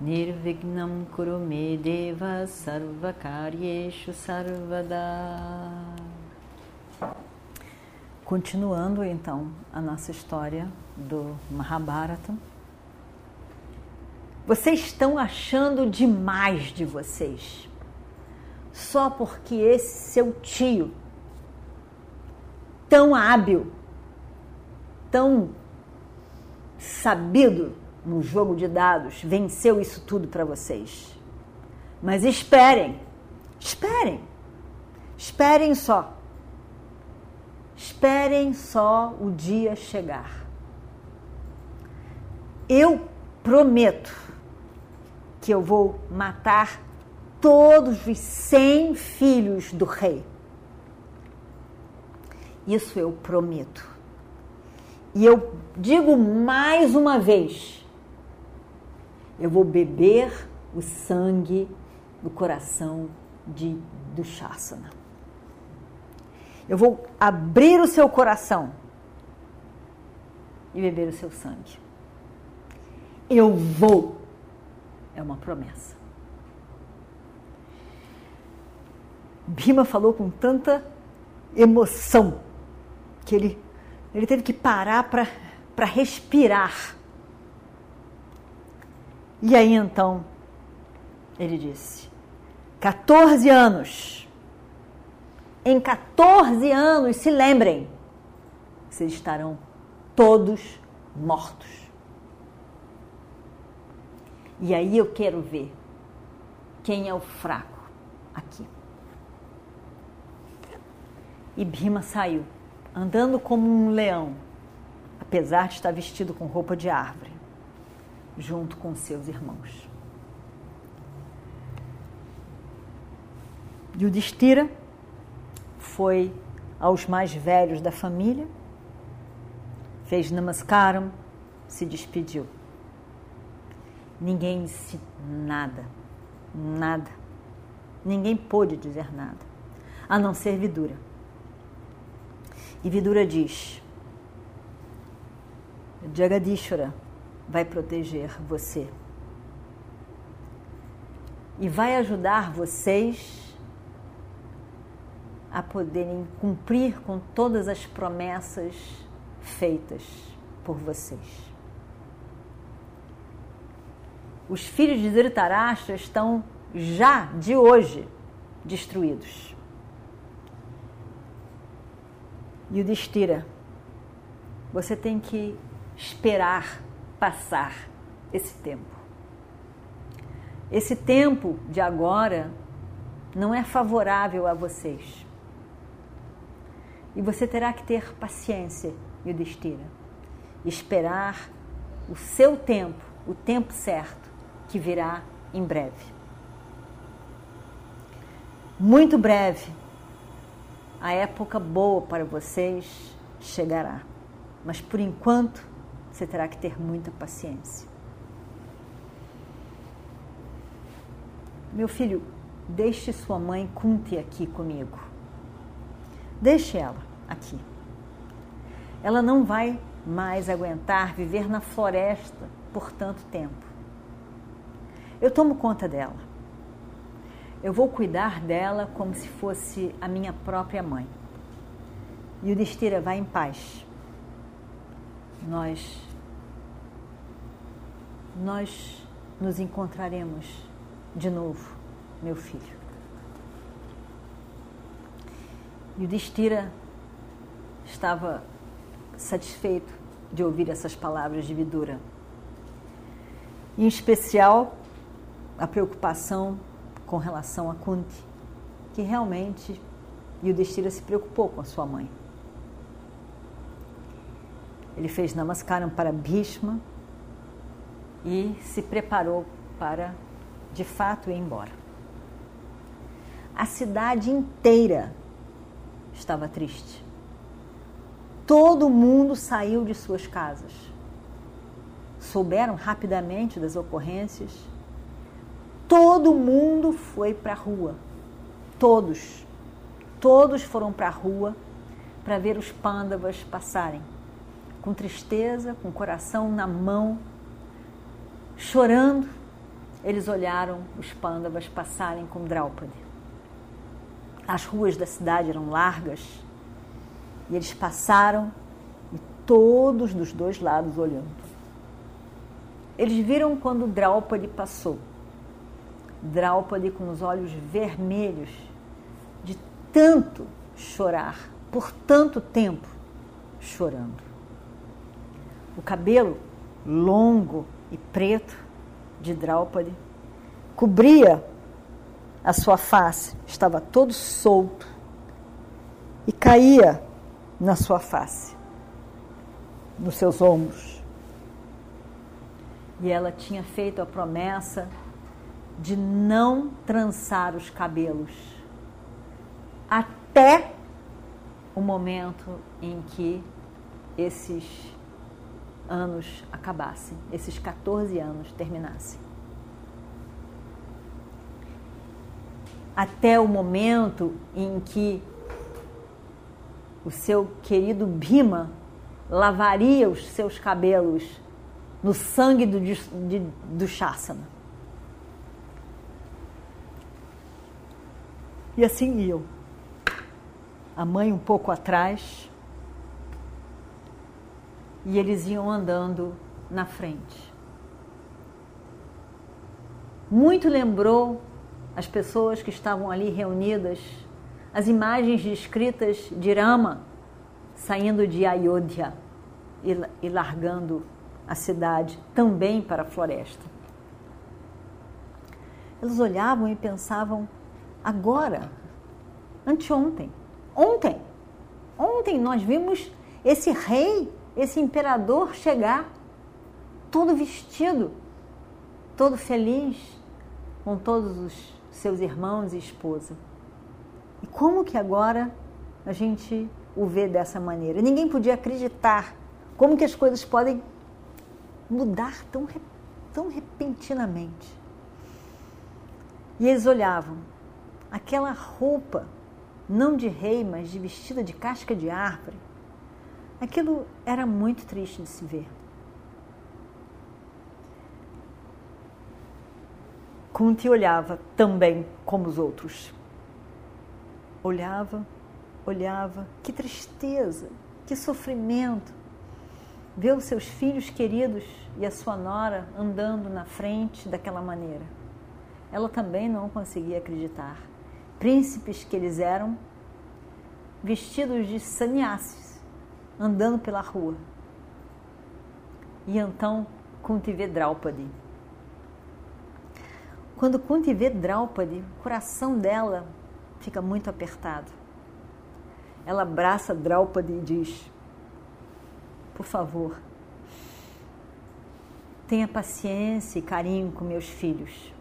Nirvignam Kurume Deva Sarvakaryeshu Sarvada Continuando então a nossa história do Mahabharata. Vocês estão achando demais de vocês. Só porque esse seu tio, tão hábil, tão sabido no jogo de dados, venceu isso tudo para vocês. Mas esperem, esperem, esperem só. Esperem só o dia chegar. Eu prometo que eu vou matar todos os cem filhos do rei. Isso eu prometo. E eu digo mais uma vez: eu vou beber o sangue do coração de Dushasana. Eu vou abrir o seu coração e beber o seu sangue. Eu vou. É uma promessa. Bima falou com tanta emoção que ele, ele teve que parar para respirar. E aí então ele disse: 14 anos em 14 anos, se lembrem, vocês estarão todos mortos. E aí eu quero ver quem é o fraco aqui. E Bhima saiu, andando como um leão, apesar de estar vestido com roupa de árvore, junto com seus irmãos. Yudhishthira foi aos mais velhos da família, fez namaskaram, se despediu. Ninguém disse nada, nada. Ninguém pôde dizer nada, a não ser Vidura. E Vidura diz: Jagadishwara vai proteger você e vai ajudar vocês a poderem cumprir com todas as promessas feitas por vocês. Os filhos de Dhritarashtra estão já de hoje destruídos. E o Destira, você tem que esperar passar esse tempo. Esse tempo de agora não é favorável a vocês. E você terá que ter paciência, Yudhishthira. Esperar o seu tempo, o tempo certo, que virá em breve. Muito breve, a época boa para vocês chegará. Mas por enquanto, você terá que ter muita paciência. Meu filho, deixe sua mãe Kunti aqui comigo. Deixe ela aqui. Ela não vai mais aguentar viver na floresta por tanto tempo. Eu tomo conta dela. Eu vou cuidar dela como se fosse a minha própria mãe. E o Destira vai em paz. Nós nós nos encontraremos de novo, meu filho. E o Destira estava satisfeito de ouvir essas palavras de Vidura. Em especial, a preocupação com relação a Kunti, que realmente Yudhishthira se preocupou com a sua mãe. Ele fez namaskaram para Bhishma e se preparou para, de fato, ir embora. a cidade inteira estava triste. Todo mundo saiu de suas casas. Souberam rapidamente das ocorrências. Todo mundo foi para a rua. Todos. Todos foram para a rua para ver os pândavas passarem. Com tristeza, com o coração na mão, chorando, eles olharam os pândavas passarem com Draupadi. As ruas da cidade eram largas e eles passaram e todos dos dois lados olhando. Eles viram quando Draupadi passou. Draupadi com os olhos vermelhos de tanto chorar, por tanto tempo chorando. O cabelo longo e preto de Draupadi cobria a sua face, estava todo solto e caía na sua face, nos seus ombros. E ela tinha feito a promessa de não trançar os cabelos até o momento em que esses anos acabassem, esses 14 anos terminassem. Até o momento em que o seu querido Bima lavaria os seus cabelos no sangue do, de, do Shasana. E assim iam. A mãe um pouco atrás, e eles iam andando na frente. Muito lembrou as pessoas que estavam ali reunidas as imagens descritas de Rama saindo de Ayodhya e, largando a cidade também para a floresta. Eles olhavam e pensavam: agora, anteontem, ontem, ontem nós vimos esse rei esse imperador chegar todo vestido, todo feliz, com todos os seus irmãos e esposa. E como que agora a gente o vê dessa maneira? Ninguém podia acreditar como que as coisas podem mudar tão, tão repentinamente. E eles olhavam, aquela roupa, não de rei, mas de vestida de casca de árvore, Aquilo era muito triste de se ver. Kunti olhava também como os outros. Olhava, olhava, que tristeza, que sofrimento. Ver os seus filhos queridos e a sua nora andando na frente daquela maneira. Ela também não conseguia acreditar. Príncipes que eles eram, vestidos de sannyasis, andando pela rua. E então Kunti vê Draupadi. Quando Kunti vê Draupadi, o coração dela fica muito apertado. Ela abraça Draupadi e diz: Por favor, tenha paciência e carinho com meus filhos.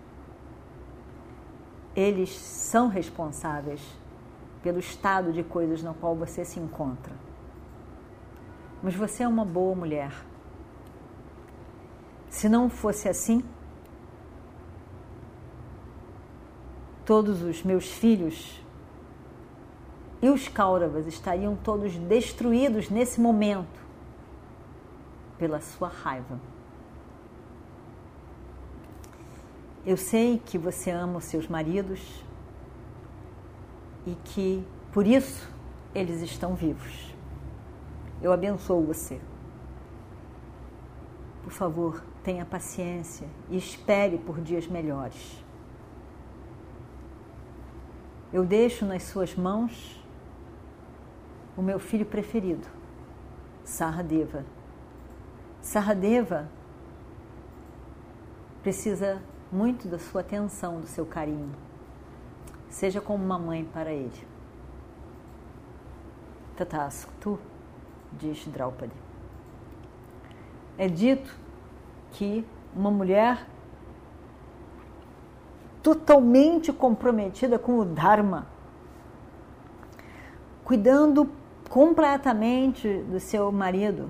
Eles são responsáveis pelo estado de coisas no qual você se encontra mas você é uma boa mulher. Se não fosse assim, todos os meus filhos e os Kauravas estariam todos destruídos nesse momento pela sua raiva. Eu sei que você ama os seus maridos e que por isso eles estão vivos. Eu abençoo você. Por favor, tenha paciência e espere por dias melhores. Eu deixo nas suas mãos o meu filho preferido, Saradeva. Saradeva precisa muito da sua atenção, do seu carinho. Seja como uma mãe para ele. Tatasku diz Draupadi. É dito que uma mulher totalmente comprometida com o Dharma, cuidando completamente do seu marido,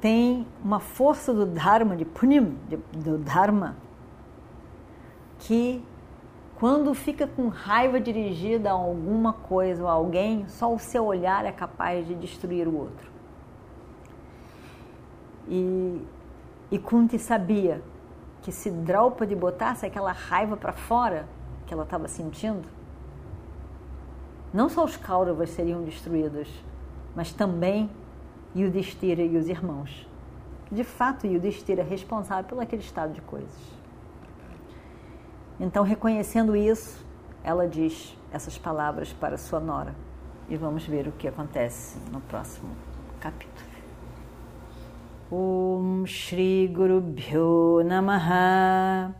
tem uma força do Dharma, de Punim, do Dharma, que quando fica com raiva dirigida a alguma coisa ou a alguém, só o seu olhar é capaz de destruir o outro. E, e Kunti sabia que se Draupadi botasse aquela raiva para fora que ela estava sentindo, não só os Kauravas seriam destruídos, mas também Yudhishthira e os irmãos. De fato, Yudhishthira é responsável pelo aquele estado de coisas. Então, reconhecendo isso, ela diz essas palavras para sua nora. E vamos ver o que acontece no próximo capítulo. Om Shri Guru Bhyo Namaha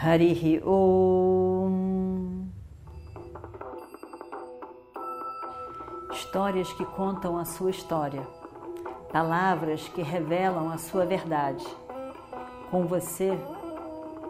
Harihi Om Histórias que contam a sua história, palavras que revelam a sua verdade. Com você,